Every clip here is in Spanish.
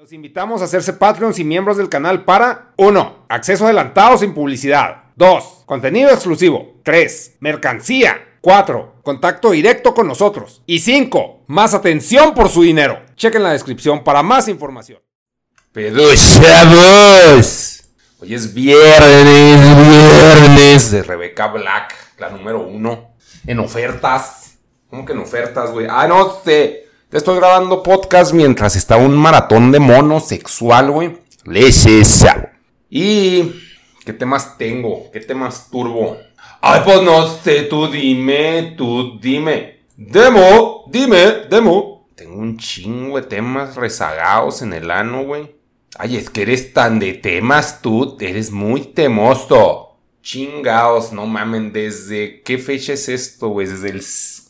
Los invitamos a hacerse Patreons y miembros del canal para 1. Acceso adelantado sin publicidad. 2. Contenido exclusivo. 3. Mercancía. 4. Contacto directo con nosotros. Y 5. Más atención por su dinero. Chequen la descripción para más información. Pedochavos. Hoy es viernes, viernes de Rebeca Black, la número uno. En ofertas. ¿Cómo que en ofertas, güey? Ah, no, te, te estoy grabando podcast mientras está un maratón de mono sexual, güey. Leches. Y. ¿Qué temas tengo? ¿Qué temas turbo? Ay, pues no sé, tú dime, tú dime. Demo, dime, demo. Tengo un chingo de temas rezagados en el ano, güey. Ay, es que eres tan de temas tú, eres muy temoso. Chingaos, no mamen, ¿desde qué fecha es esto, güey? Desde el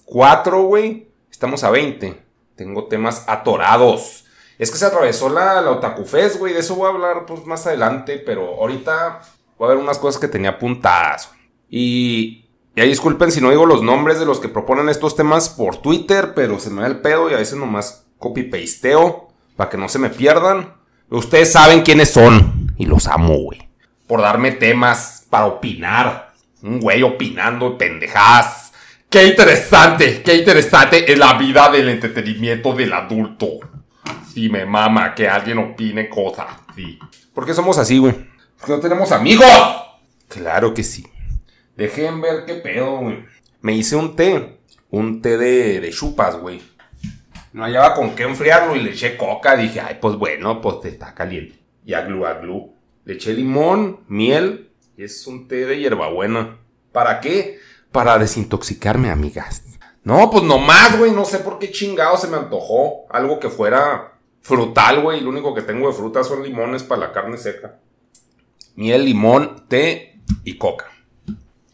4, güey. Estamos a 20. Tengo temas atorados. Es que se atravesó la, la Otaku Fest, güey. De eso voy a hablar pues, más adelante. Pero ahorita voy a ver unas cosas que tenía apuntadas. Y, y disculpen si no digo los nombres de los que proponen estos temas por Twitter. Pero se me da el pedo y a veces nomás copy-pasteo. Para que no se me pierdan. Ustedes saben quiénes son. Y los amo, güey. Por darme temas para opinar. Un güey opinando pendejadas. Qué interesante, qué interesante es la vida del entretenimiento del adulto. Sí, me mama que alguien opine cosas, sí. ¿Por qué somos así, güey? Porque no tenemos amigos. Claro que sí. Dejen ver qué pedo, güey. Me hice un té. Un té de, de chupas, güey. No hallaba con qué enfriarlo y le eché coca. Dije, ay, pues bueno, pues está caliente. Y aglu, aglu. Le eché limón, miel. Y es un té de hierbabuena. ¿Para qué? Para desintoxicarme, amigas. No, pues nomás, güey. No sé por qué chingado se me antojó. Algo que fuera frutal, güey. Lo único que tengo de fruta son limones para la carne seca. Miel, limón, té y coca.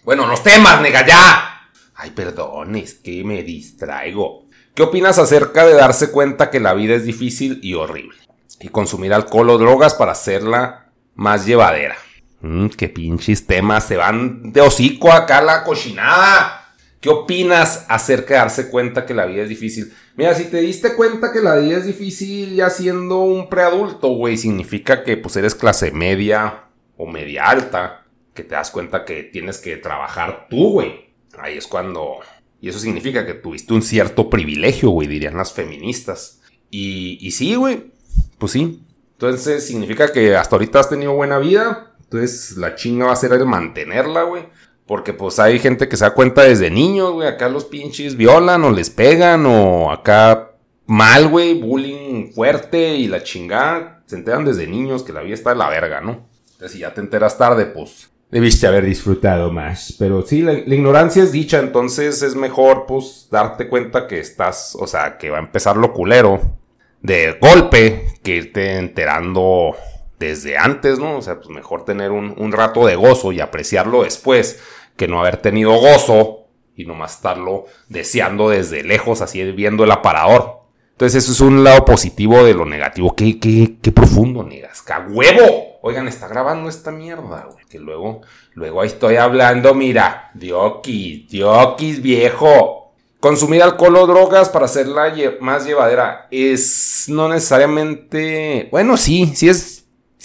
Bueno, los temas, nega, ya. Ay, perdón, es que me distraigo. ¿Qué opinas acerca de darse cuenta que la vida es difícil y horrible? Y consumir alcohol o drogas para hacerla más llevadera. Mmm, qué pinches temas, se van de hocico acá la cochinada. ¿Qué opinas acerca de darse cuenta que la vida es difícil? Mira, si te diste cuenta que la vida es difícil ya siendo un preadulto, güey, significa que pues eres clase media o media alta, que te das cuenta que tienes que trabajar tú, güey. Ahí es cuando... Y eso significa que tuviste un cierto privilegio, güey, dirían las feministas. Y, y sí, güey, pues sí. Entonces significa que hasta ahorita has tenido buena vida. Entonces la chinga va a ser el mantenerla, güey. Porque pues hay gente que se da cuenta desde niños, güey. Acá los pinches violan o les pegan o acá mal, güey. Bullying fuerte y la chingada. Se enteran desde niños que la vida está de la verga, ¿no? Entonces si ya te enteras tarde, pues debiste haber disfrutado más. Pero sí, la, la ignorancia es dicha. Entonces es mejor pues darte cuenta que estás, o sea, que va a empezar lo culero de golpe que irte enterando desde antes, ¿no? O sea, pues mejor tener un, un, rato de gozo y apreciarlo después que no haber tenido gozo y nomás estarlo deseando desde lejos, así viendo el aparador. Entonces eso es un lado positivo de lo negativo. Qué, qué, qué profundo, negas. ¡Qué huevo! Oigan, está grabando esta mierda, güey. Que luego, luego ahí estoy hablando, mira. Diokis, diokis, viejo. Consumir alcohol o drogas para hacerla más llevadera es no necesariamente... Bueno, sí, sí es,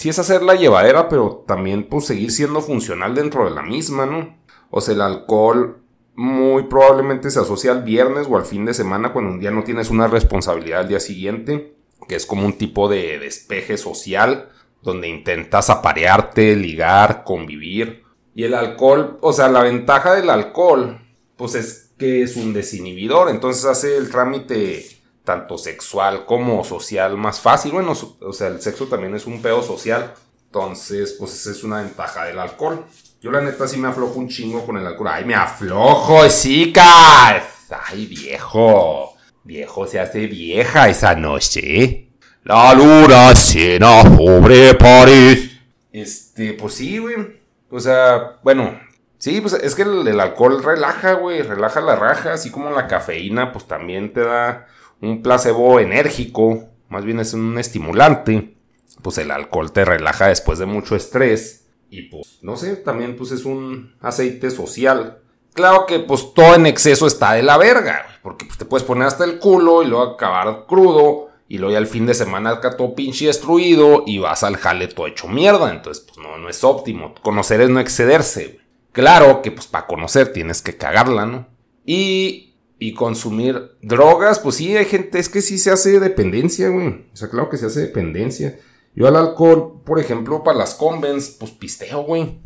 sí es hacerla llevadera, pero también pues seguir siendo funcional dentro de la misma, ¿no? O sea, el alcohol muy probablemente se asocia al viernes o al fin de semana cuando un día no tienes una responsabilidad al día siguiente, que es como un tipo de despeje social donde intentas aparearte, ligar, convivir. Y el alcohol, o sea, la ventaja del alcohol, pues es que es un desinhibidor, entonces hace el trámite tanto sexual como social más fácil. Bueno, o sea, el sexo también es un pedo social, entonces, pues esa es una ventaja del alcohol. Yo la neta sí me aflojo un chingo con el alcohol. ¡Ay, me aflojo, chicas! ¡Ay, viejo! Viejo se hace vieja esa noche. La luna cena sobre París. Este, pues sí, güey. O sea, bueno, sí, pues es que el alcohol relaja, güey. Relaja la raja, así como la cafeína, pues también te da un placebo enérgico. Más bien es un estimulante. Pues el alcohol te relaja después de mucho estrés y pues, no sé, también pues es un aceite social. Claro que pues todo en exceso está de la verga, porque pues te puedes poner hasta el culo y luego acabar crudo y luego ya al fin de semana acá todo pinche destruido y vas al jale todo hecho mierda, entonces pues no, no es óptimo. Conocer es no excederse. Claro que pues para conocer tienes que cagarla, ¿no? Y, y consumir drogas, pues sí, hay gente, es que sí se hace dependencia, güey. O sea, claro que se hace dependencia. Yo al alcohol, por ejemplo, para las convens, pues pisteo, güey.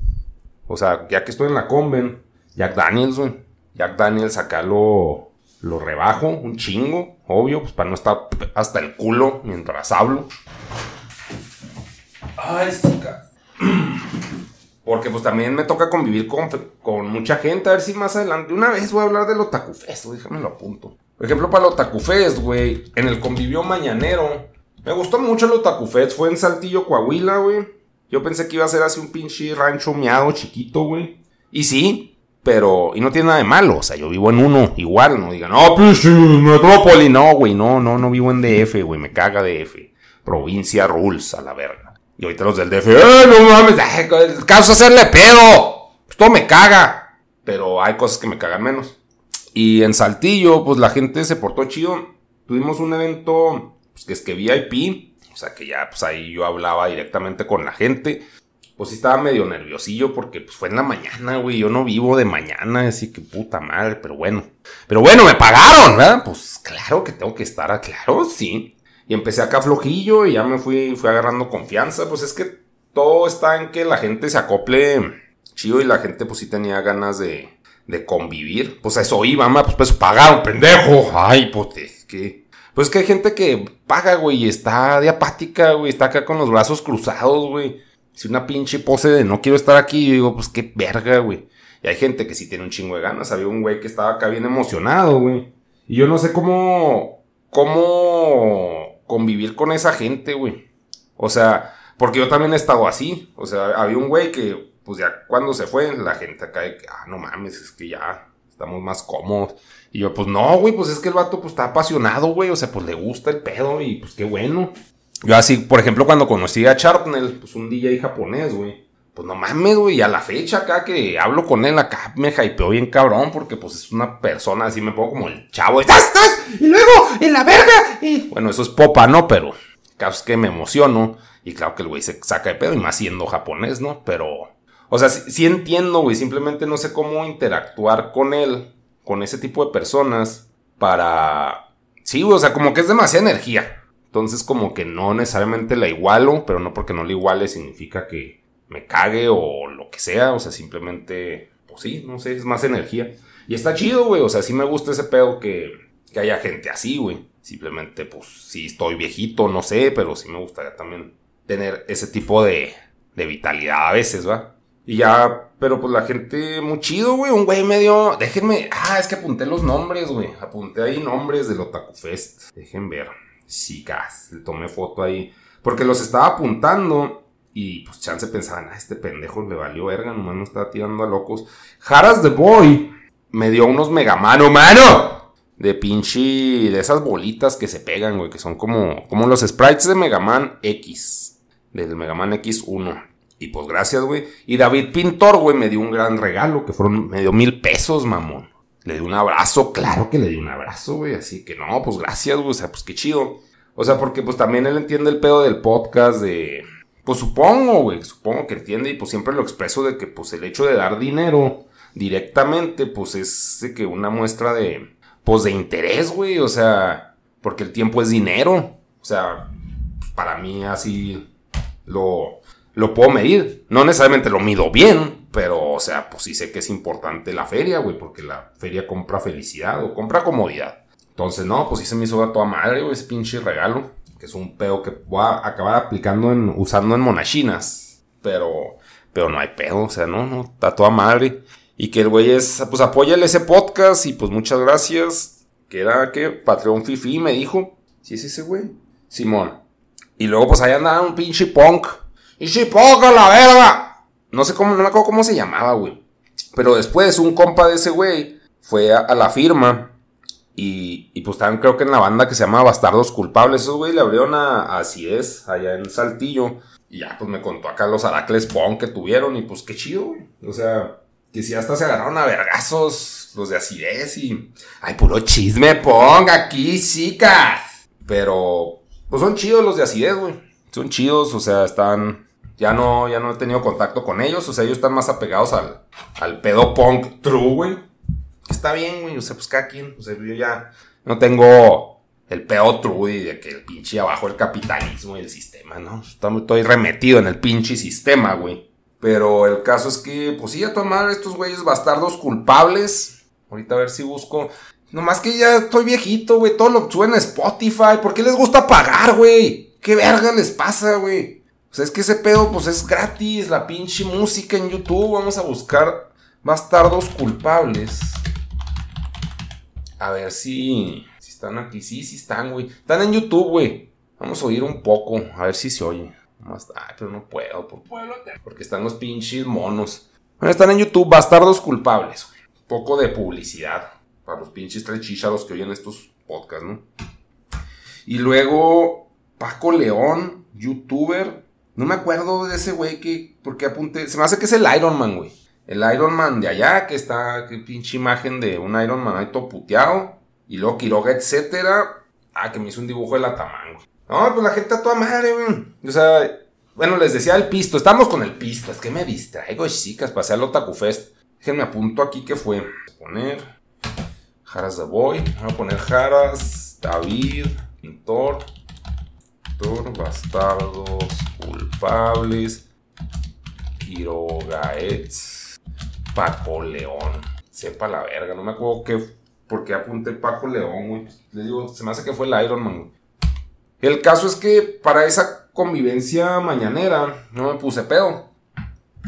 O sea, ya que estoy en la conven, Jack Daniels, güey. Jack Daniels acá lo, lo rebajo un chingo, obvio, pues para no estar hasta el culo mientras hablo. Ay, chica. Porque pues también me toca convivir con, con, mucha gente. A ver si más adelante. Una vez voy a hablar del Otaku Fest, déjame lo apunto. Por ejemplo, para el Otaku güey. En el convivio mañanero me gustó mucho los Tacufets. Fue en Saltillo, Coahuila, güey. Yo pensé que iba a ser así un pinche rancho miado chiquito, güey. Y sí, pero. Y no tiene nada de malo. O sea, yo vivo en uno, igual. No digan, no, pinche metrópoli. No, güey, no, no, no vivo en DF, güey. Me caga DF. Provincia rules, a la verga. Y ahorita los del DF, ¡eh, no mames! El caso hacerle pedo. Pues todo me caga. Pero hay cosas que me cagan menos. Y en Saltillo, pues la gente se portó chido. Tuvimos un evento pues que es que VIP, o sea que ya pues ahí yo hablaba directamente con la gente. Pues sí estaba medio nerviosillo porque pues fue en la mañana, güey, yo no vivo de mañana, así que puta madre, pero bueno. Pero bueno, me pagaron, ¿verdad? Pues claro que tengo que estar, claro, sí. Y empecé acá flojillo y ya me fui, fui agarrando confianza, pues es que todo está en que la gente se acople chido y la gente pues sí tenía ganas de, de convivir. Pues a eso iba, ma, pues, pues pagaron, pendejo. Ay, pues es que pues que hay gente que paga, güey, y está de apática, güey, está acá con los brazos cruzados, güey. Si una pinche pose de no quiero estar aquí, yo digo, pues qué verga, güey. Y hay gente que sí tiene un chingo de ganas. Había un güey que estaba acá bien emocionado, güey. Y yo no sé cómo. cómo convivir con esa gente, güey. O sea, porque yo también he estado así. O sea, había un güey que, pues ya cuando se fue, la gente acá de que, ah, no mames, es que ya estamos más cómodos. Y yo, pues no, güey, pues es que el vato pues está apasionado, güey, o sea, pues le gusta el pedo y pues qué bueno. Yo así, por ejemplo, cuando conocí a Chartnell, pues un DJ japonés, güey. Pues no mames, güey, a la fecha acá que hablo con él acá me hypeó bien cabrón porque pues es una persona así, me pongo como el chavo. ¡Estás, estás! Y luego, en la verga. Y... Bueno, eso es popa, ¿no? Pero caso es que me emociono. Y claro que el güey se saca de pedo y más siendo japonés, ¿no? Pero o sea, sí, entiendo, güey. Simplemente no sé cómo interactuar con él, con ese tipo de personas, para... Sí, güey, o sea, como que es demasiada energía. Entonces, como que no necesariamente la igualo, pero no porque no la iguale significa que me cague o lo que sea. O sea, simplemente, pues sí, no sé, es más energía. Y está chido, güey. O sea, sí me gusta ese pedo que, que haya gente así, güey. Simplemente, pues, sí estoy viejito, no sé, pero sí me gustaría también tener ese tipo de, de vitalidad a veces, ¿va? Y ya, pero pues la gente muy chido, güey. Un güey medio. Déjenme. Ah, es que apunté los nombres, güey. Apunté ahí nombres del Otaku Fest. Dejen ver. Chicas, le tomé foto ahí. Porque los estaba apuntando. Y pues chance pensaban, ah, este pendejo le valió verga, nomás no estaba tirando a locos. Jaras the Boy me dio unos Megamano, mano. de pinche, de esas bolitas que se pegan, güey, que son como, como los sprites de Mega Man X, del Mega Man X1. Y pues gracias, güey. Y David Pintor, güey, me dio un gran regalo, que fueron, me dio mil pesos, mamón. Le di un abrazo, claro que le di un abrazo, güey. Así que no, pues gracias, güey. O sea, pues qué chido. O sea, porque pues también él entiende el pedo del podcast de... Pues supongo, güey, supongo que entiende y pues siempre lo expreso de que pues el hecho de dar dinero directamente pues es que una muestra de pues de interés, güey, o sea, porque el tiempo es dinero. O sea, pues, para mí así lo lo puedo medir. No necesariamente lo mido bien, pero, o sea, pues sí sé que es importante la feria, güey, porque la feria compra felicidad o compra comodidad. Entonces, no, pues sí se me hizo a toda madre, güey, ese pinche regalo, que es un pedo que voy a acabar aplicando en, usando en monachinas. Pero, pero no hay pedo, o sea, no, no, está toda madre. Y que el güey es, pues apóyale ese podcast y pues muchas gracias. Que era que Patreon Fifi me dijo. Sí, es ese güey. Simón. Y luego pues ahí andaba un pinche punk y si poca la verga. No sé cómo, no me acuerdo cómo se llamaba, güey. Pero después un compa de ese güey fue a, la firma. Y, y, pues estaban creo que en la banda que se llama Bastardos Culpables. Esos güey le abrieron a, Así allá en Saltillo. Y ya pues me contó acá los Aracles Pong que tuvieron. Y pues qué chido, güey. O sea, que si hasta se agarraron a vergazos los de acidez y... Ay, puro chisme, Pong, aquí, chicas. Pero, pues son chidos los de acidez, güey. Son chidos, o sea, están ya no, ya no he tenido contacto con ellos. O sea, ellos están más apegados al, al pedo punk true, güey. Está bien, güey. O sea, pues cada quien. O sea, yo ya no tengo el pedo true y de que el pinche abajo el capitalismo y el sistema, ¿no? Estoy remetido en el pinche sistema, güey. Pero el caso es que, pues sí, a tomar estos güeyes bastardos culpables. Ahorita a ver si busco. Nomás que ya estoy viejito, güey. Todo lo suena Spotify. ¿Por qué les gusta pagar, güey? ¿Qué verga les pasa, güey? sea, es que ese pedo, pues es gratis, la pinche música en YouTube. Vamos a buscar bastardos culpables. A ver si, si están aquí. Sí, sí están, güey. Están en YouTube, güey. Vamos a oír un poco, a ver si se oye. Ay, pero no puedo, porque están los pinches monos. Bueno, están en YouTube, bastardos culpables, güey. Poco de publicidad para los pinches tres chicharos que oyen estos podcasts, ¿no? Y luego, Paco León, youtuber, no me acuerdo de ese güey que. Porque apunté. Se me hace que es el Iron Man, güey. El Iron Man de allá, que está. Que pinche imagen de un Iron Man ahí todo puteado. Y luego Quiroga, etcétera. Ah, que me hizo un dibujo de la tamango. No, pues la gente está toda madre, güey. O sea, bueno, les decía el pisto. Estamos con el pisto. Es que me distraigo, chicas. Pasé al Otaku Fest. Déjenme apunto aquí que fue. Poner. Jaras de Boy. Voy a poner Jaras. David. Pintor bastardos, culpables, Quirogaets, Paco León. Sepa la verga, no me acuerdo qué, por qué apunté Paco León, güey. Le digo, se me hace que fue el Iron Man, El caso es que para esa convivencia mañanera no me puse pedo.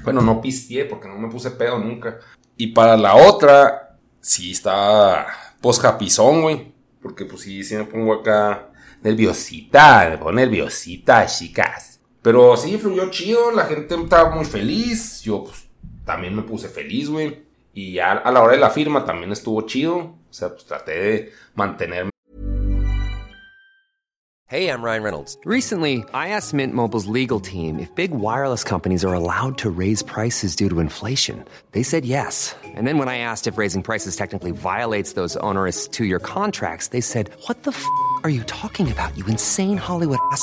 Bueno, no pisteé porque no me puse pedo nunca. Y para la otra, sí está posjapizón, güey. Porque pues sí, sí me pongo acá nerviosita, me pongo nerviosita, chicas. Pero sí, fluyó chido, la gente estaba muy feliz, yo pues también me puse feliz, güey. Y a, a la hora de la firma también estuvo chido, o sea, pues traté de mantenerme. Hey, I'm Ryan Reynolds. Recently, I asked Mint Mobile's legal team if big wireless companies are allowed to raise prices due to inflation. They said yes. And then when I asked if raising prices technically violates those onerous two-year contracts, they said, what the f*** are you talking about, you insane Hollywood ass?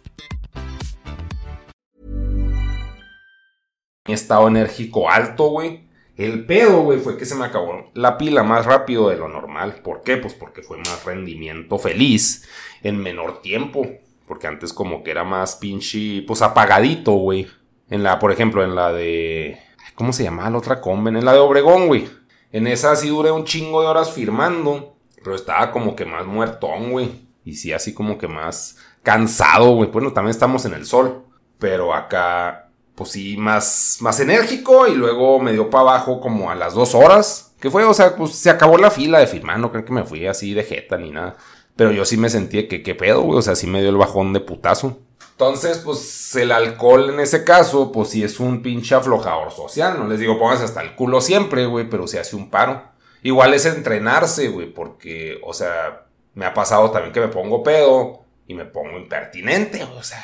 Estado enérgico alto, güey. El pedo, güey, fue que se me acabó la pila más rápido de lo normal. ¿Por qué? Pues porque fue más rendimiento feliz en menor tiempo. Porque antes como que era más pinche, pues apagadito, güey. En la, por ejemplo, en la de... ¿Cómo se llama la otra conven? En la de Obregón, güey. En esa sí duré un chingo de horas firmando. Pero estaba como que más muertón, güey. Y sí, así como que más cansado, güey. Bueno, también estamos en el sol. Pero acá, pues sí, más, más enérgico. Y luego me dio para abajo como a las dos horas. Que fue, o sea, pues se acabó la fila de firmar. No creo que me fui así de jeta ni nada. Pero yo sí me sentí que qué pedo, güey. O sea, sí me dio el bajón de putazo. Entonces, pues el alcohol en ese caso, pues sí es un pinche aflojador social. No les digo pónganse hasta el culo siempre, güey, pero se hace un paro. Igual es entrenarse, güey, porque, o sea, me ha pasado también que me pongo pedo y me pongo impertinente, güey. O sea,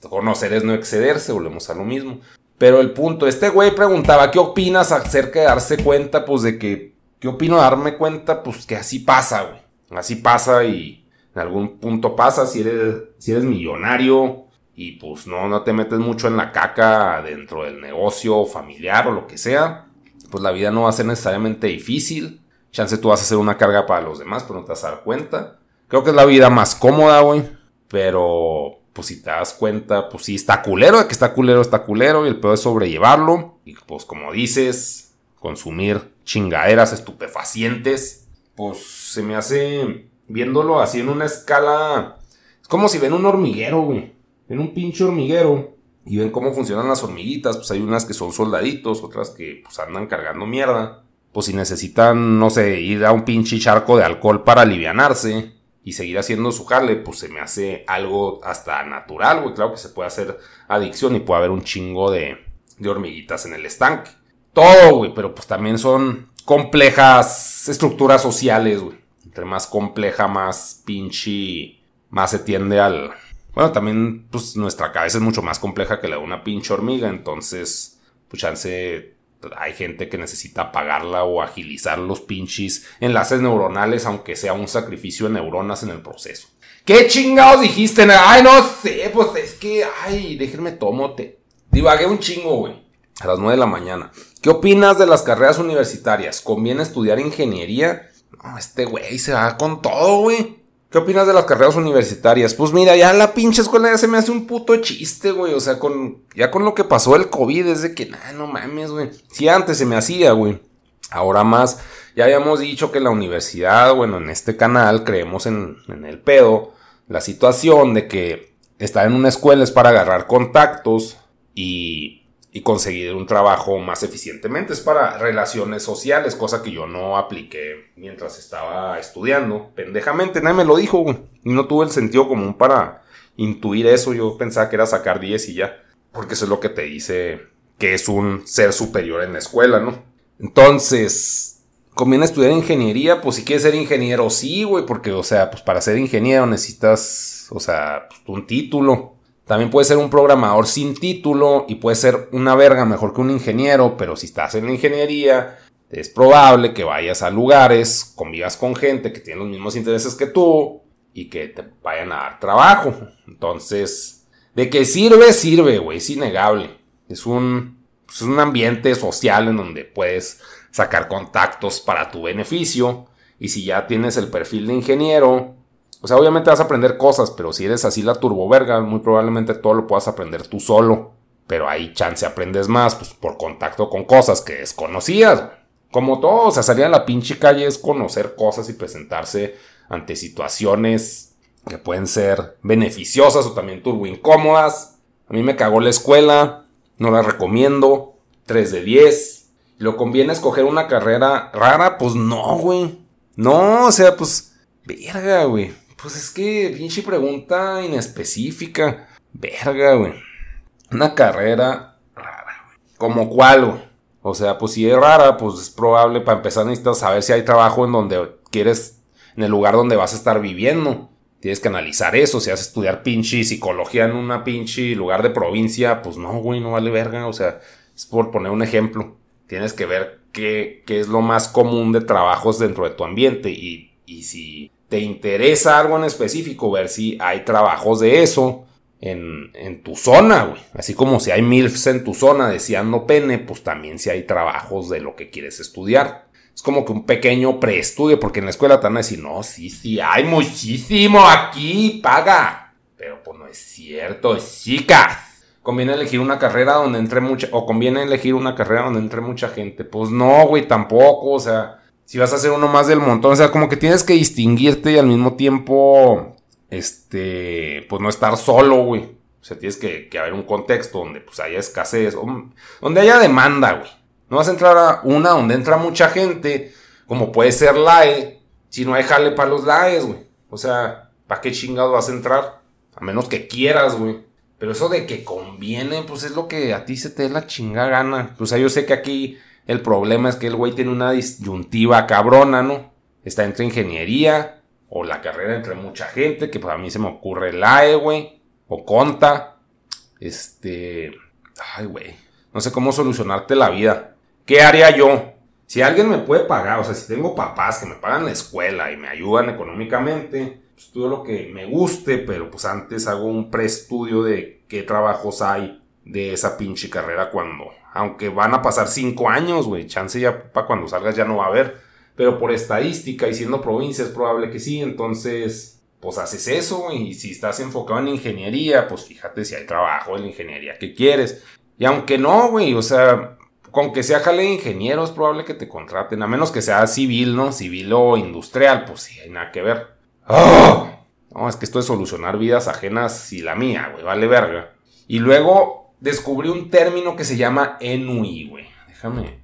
conocer es no excederse, volvemos a lo mismo. Pero el punto, este güey preguntaba, ¿qué opinas acerca de darse cuenta, pues, de que, ¿qué opino de darme cuenta, pues, que así pasa, güey? Así pasa y en algún punto pasa si eres, si eres millonario y pues no, no te metes mucho en la caca dentro del negocio familiar o lo que sea, pues la vida no va a ser necesariamente difícil. Chance tú vas a ser una carga para los demás, pero no te vas a dar cuenta. Creo que es la vida más cómoda, güey. Pero, pues si te das cuenta, pues sí, está culero. Que está culero, está culero. Y el peor es sobrellevarlo. Y pues como dices, consumir chingaderas estupefacientes. Pues se me hace, viéndolo así en una escala... Es como si ven un hormiguero, güey. Ven un pinche hormiguero y ven cómo funcionan las hormiguitas, pues hay unas que son soldaditos, otras que pues andan cargando mierda. Pues si necesitan, no sé, ir a un pinche charco de alcohol para alivianarse y seguir haciendo su jale, pues se me hace algo hasta natural, güey. Claro que se puede hacer adicción y puede haber un chingo de, de hormiguitas en el estanque. Todo, güey, pero pues también son complejas estructuras sociales, güey. Entre más compleja, más pinche, más se tiende al, bueno, también, pues nuestra cabeza es mucho más compleja que la de una pinche hormiga, entonces, pues chance, hay gente que necesita apagarla o agilizar los pinches enlaces neuronales, aunque sea un sacrificio de neuronas en el proceso. ¿Qué chingados dijiste? Ay, no sé, pues es que, ay, déjenme tomote. Divagué un chingo, güey. A las 9 de la mañana. ¿Qué opinas de las carreras universitarias? ¿Conviene estudiar ingeniería? No, este güey se va con todo, güey. ¿Qué opinas de las carreras universitarias? Pues mira, ya la pinche escuela ya se me hace un puto chiste, güey. O sea, con ya con lo que pasó el COVID, es de que, nah, no mames, güey. Si antes se me hacía, güey. Ahora más, ya habíamos dicho que la universidad, bueno, en este canal creemos en, en el pedo. La situación de que estar en una escuela es para agarrar contactos y y conseguir un trabajo más eficientemente. Es para relaciones sociales, cosa que yo no apliqué mientras estaba estudiando. Pendejamente, nadie me lo dijo, Y no tuve el sentido común para intuir eso. Yo pensaba que era sacar 10 y ya. Porque eso es lo que te dice que es un ser superior en la escuela, ¿no? Entonces, conviene estudiar ingeniería, pues si quieres ser ingeniero, sí, güey, porque, o sea, pues para ser ingeniero necesitas, o sea, pues, un título. También puede ser un programador sin título y puede ser una verga mejor que un ingeniero, pero si estás en la ingeniería, es probable que vayas a lugares, convivas con gente que tiene los mismos intereses que tú y que te vayan a dar trabajo. Entonces, de qué sirve, sirve, güey, es innegable. Es un, es un ambiente social en donde puedes sacar contactos para tu beneficio. Y si ya tienes el perfil de ingeniero, o sea, obviamente vas a aprender cosas, pero si eres así la turboverga, muy probablemente todo lo puedas aprender tú solo. Pero ahí chance aprendes más, pues por contacto con cosas que desconocías. Como todo, o sea, salir a la pinche calle es conocer cosas y presentarse ante situaciones que pueden ser beneficiosas o también turbo incómodas. A mí me cagó la escuela, no la recomiendo. 3 de 10. ¿Lo conviene escoger una carrera rara? Pues no, güey. No, o sea, pues, verga, güey. Pues es que, pinche pregunta inespecífica. Verga, güey. Una carrera rara, güey. ¿Como cuál, güey? O sea, pues si es rara, pues es probable, para empezar necesitas saber si hay trabajo en donde quieres, en el lugar donde vas a estar viviendo. Tienes que analizar eso, si vas a estudiar pinche psicología en una pinche lugar de provincia, pues no, güey, no vale verga. O sea, es por poner un ejemplo. Tienes que ver qué, qué es lo más común de trabajos dentro de tu ambiente y, y si te interesa algo en específico, ver si hay trabajos de eso, en, en tu zona, güey. Así como si hay MILFs en tu zona deseando pene, pues también si hay trabajos de lo que quieres estudiar. Es como que un pequeño preestudio, porque en la escuela te van a decir, no, sí, sí, hay muchísimo aquí, paga. Pero pues no es cierto, chicas. Conviene elegir una carrera donde entre mucha, o conviene elegir una carrera donde entre mucha gente. Pues no, güey, tampoco, o sea, si vas a ser uno más del montón, o sea, como que tienes que distinguirte y al mismo tiempo, este, pues no estar solo, güey. O sea, tienes que, que haber un contexto donde pues haya escasez, donde haya demanda, güey. No vas a entrar a una donde entra mucha gente, como puede ser LAE, si no hay jale para los LAEs, güey. O sea, ¿para qué chingados vas a entrar? A menos que quieras, güey. Pero eso de que conviene, pues es lo que a ti se te dé la chingada gana. O sea, yo sé que aquí el problema es que el güey tiene una disyuntiva cabrona, ¿no? Está entre ingeniería o la carrera entre mucha gente, que para pues mí se me ocurre LAE, güey. O Conta. Este... Ay, güey. No sé cómo solucionarte la vida. ¿Qué haría yo? Si alguien me puede pagar, o sea, si tengo papás que me pagan la escuela y me ayudan económicamente, pues estudio lo que me guste, pero pues antes hago un preestudio de qué trabajos hay de esa pinche carrera cuando, aunque van a pasar cinco años, güey, chance ya para cuando salgas ya no va a haber, pero por estadística y siendo provincia es probable que sí, entonces, pues haces eso, y si estás enfocado en ingeniería, pues fíjate si hay trabajo en la ingeniería que quieres. Y aunque no, güey, o sea, con que sea jale de ingeniero es probable que te contraten, a menos que sea civil, ¿no? Civil o industrial, pues sí, hay nada que ver. ¡Oh! No, es que esto es solucionar vidas ajenas y la mía, güey, vale verga. Y luego descubrí un término que se llama enui, güey. Déjame,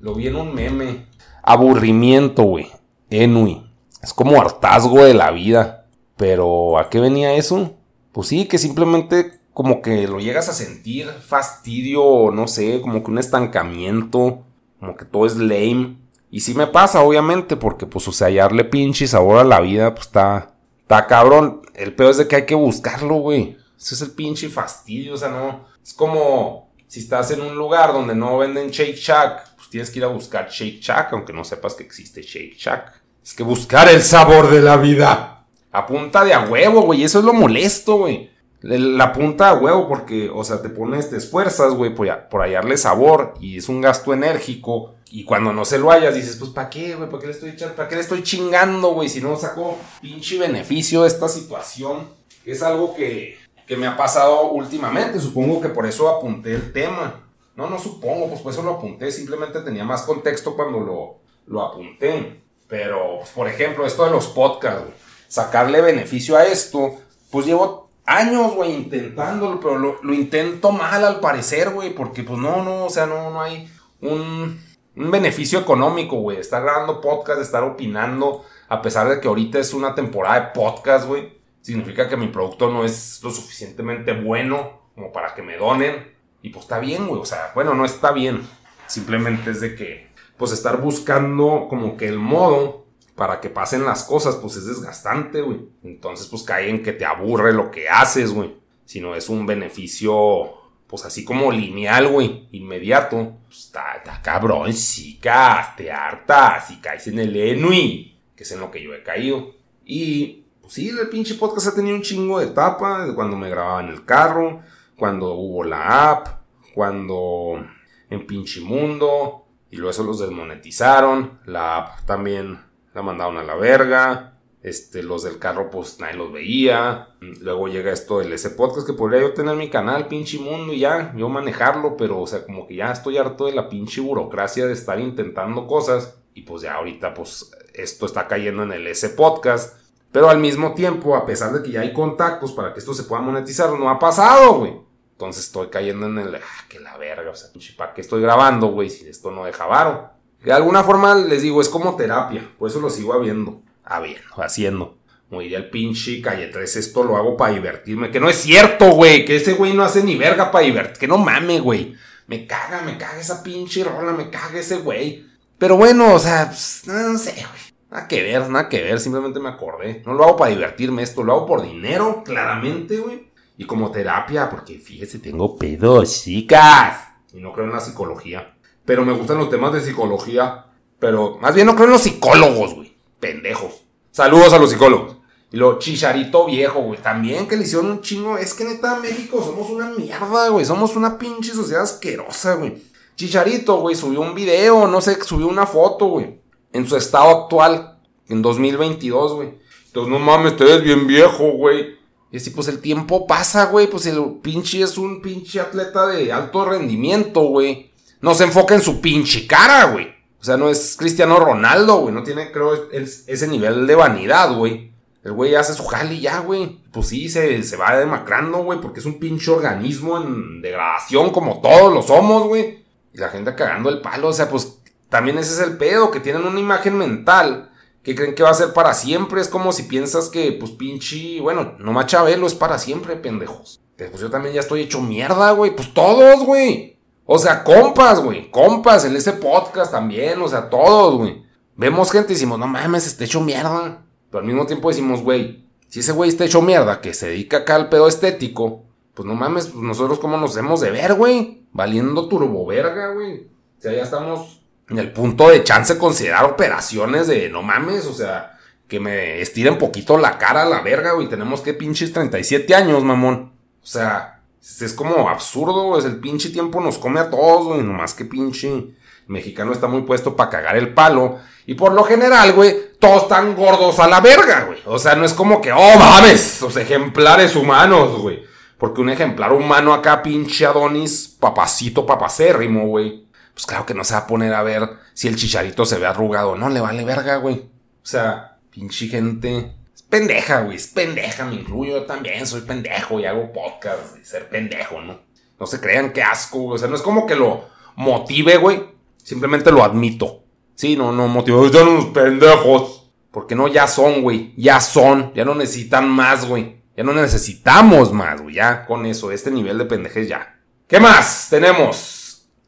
lo vi en un meme. Aburrimiento, güey. Enui. Es como hartazgo de la vida. Pero, ¿a qué venía eso? Pues sí, que simplemente como que lo llegas a sentir fastidio, no sé, como que un estancamiento, como que todo es lame. Y sí me pasa, obviamente, porque pues, o sea, hallarle pinche sabor a la vida, pues está, está cabrón. El peor es de que hay que buscarlo, güey. Ese es el pinche fastidio, o sea, no. Es como si estás en un lugar donde no venden Shake Shack, pues tienes que ir a buscar Shake Shack, aunque no sepas que existe Shake Shack. Es que buscar el sabor de la vida. A punta de a huevo, güey, eso es lo molesto, güey la punta a huevo porque, o sea, te pones, te esfuerzas, güey, por, por, hallarle sabor y es un gasto enérgico. Y cuando no se lo hallas, dices, pues, ¿para qué, güey? ¿Para qué estoy? ¿Para qué le estoy chingando, güey? Si no saco pinche beneficio de esta situación. Es algo que, que me ha pasado últimamente. Supongo que por eso apunté el tema. No, no supongo, pues por eso lo apunté. Simplemente tenía más contexto cuando lo, lo apunté. Pero, pues, por ejemplo, esto de los podcasts, güey. Sacarle beneficio a esto, pues llevo años, güey, intentándolo, pero lo, intento mal al parecer, güey, porque pues no, no, o sea, no, no hay un, un beneficio económico, güey, estar grabando podcast, estar opinando, a pesar de que ahorita es una temporada de podcast, güey, significa que mi producto no es lo suficientemente bueno como para que me donen, y pues está bien, güey, o sea, bueno, no está bien, simplemente es de que, pues estar buscando como que el modo para que pasen las cosas, pues es desgastante, güey. Entonces, pues cae en que te aburre lo que haces, güey. Si no es un beneficio, pues así como lineal, güey, inmediato. Pues está, está cabrón, chicas, te hartas y caes en el enui, que es en lo que yo he caído. Y, pues sí, el pinche podcast ha tenido un chingo de etapa, de cuando me grababa en el carro, cuando hubo la app, cuando en pinche mundo, y luego eso los desmonetizaron. La app también la mandaron a la verga. Este, los del carro, pues nadie los veía. Luego llega esto del ese podcast que podría yo tener mi canal, pinche mundo, y ya, yo manejarlo, pero, o sea, como que ya estoy harto de la pinche burocracia de estar intentando cosas. Y pues ya ahorita, pues, esto está cayendo en el ese podcast. Pero al mismo tiempo, a pesar de que ya hay contactos para que esto se pueda monetizar, no ha pasado, güey. Entonces estoy cayendo en el, ah, que la verga, o sea, ¿para qué estoy grabando, güey? Si esto no deja varo. De alguna forma les digo, es como terapia, por eso lo sigo habiendo, habiendo, haciendo. Como diría el pinche Calle 3, esto lo hago para divertirme. Que no es cierto, güey, que ese güey no hace ni verga para divertirme. Que no mame, güey. Me caga, me caga esa pinche rola, me caga ese güey. Pero bueno, o sea, pues, no sé, güey. Nada que ver, nada que ver, simplemente me acordé. No lo hago para divertirme esto, lo hago por dinero, claramente, güey. Y como terapia, porque fíjese, tengo pedos, chicas. Y no creo en la psicología pero me gustan los temas de psicología. Pero más bien no creo en los psicólogos, güey. Pendejos. Saludos a los psicólogos. Y lo Chicharito viejo, güey. También que le hicieron un chingo. Es que neta, México somos una mierda, güey. Somos una pinche sociedad asquerosa, güey. Chicharito, güey, subió un video, no sé, subió una foto, güey. En su estado actual, en 2022, güey. Entonces, no mames, te ves bien viejo, güey. Y así, pues el tiempo pasa, güey. Pues el pinche es un pinche atleta de alto rendimiento, güey. No se enfoca en su pinche cara, güey. O sea, no es Cristiano Ronaldo, güey. No tiene, creo, ese nivel de vanidad, güey. El güey hace su jale ya, güey. Pues sí, se, se va demacrando, güey. Porque es un pinche organismo en degradación como todos lo somos, güey. Y la gente cagando el palo. O sea, pues también ese es el pedo. Que tienen una imagen mental que creen que va a ser para siempre. Es como si piensas que, pues pinche. Bueno, nomás Chabelo es para siempre, pendejos. Pues yo también ya estoy hecho mierda, güey. Pues todos, güey. O sea, compas, güey. Compas, en ese podcast también. O sea, todos, güey. Vemos gente y decimos, no mames, está hecho mierda. Pero al mismo tiempo decimos, güey, si ese güey está hecho mierda, que se dedica acá al pedo estético, pues no mames, pues nosotros cómo nos hemos de ver, güey. Valiendo turbo verga, güey. O sea, ya estamos en el punto de chance considerar operaciones de no mames, o sea, que me estiren poquito la cara a la verga, güey. Tenemos que pinches 37 años, mamón. O sea, es como absurdo, es el pinche tiempo nos come a todos, güey. Nomás que pinche mexicano está muy puesto para cagar el palo. Y por lo general, güey, todos están gordos a la verga, güey. O sea, no es como que, oh, mames, los ejemplares humanos, güey. Porque un ejemplar humano acá, pinche Adonis, papacito, papacérrimo, güey. Pues claro que no se va a poner a ver si el chicharito se ve arrugado. No, le vale verga, güey. O sea, pinche gente pendeja, güey. Es pendeja, me incluyo. Yo también soy pendejo y hago podcast de ser pendejo, ¿no? No se crean que asco, güey. O sea, no es como que lo motive, güey. Simplemente lo admito. Sí, no, no motivo. Son unos pendejos. Porque no, ya son, güey. Ya son. Ya no necesitan más, güey. Ya no necesitamos más, güey. Ya con eso, este nivel de pendejez ya. ¿Qué más tenemos?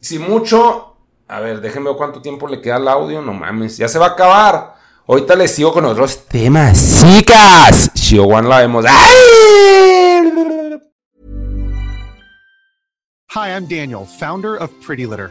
Si mucho. A ver, déjenme ver cuánto tiempo le queda al audio. No mames, ya se va a acabar. Ahorita les sigo con otros temas. Chicas, One la vemos. Hi, I'm Daniel, founder of Pretty Litter.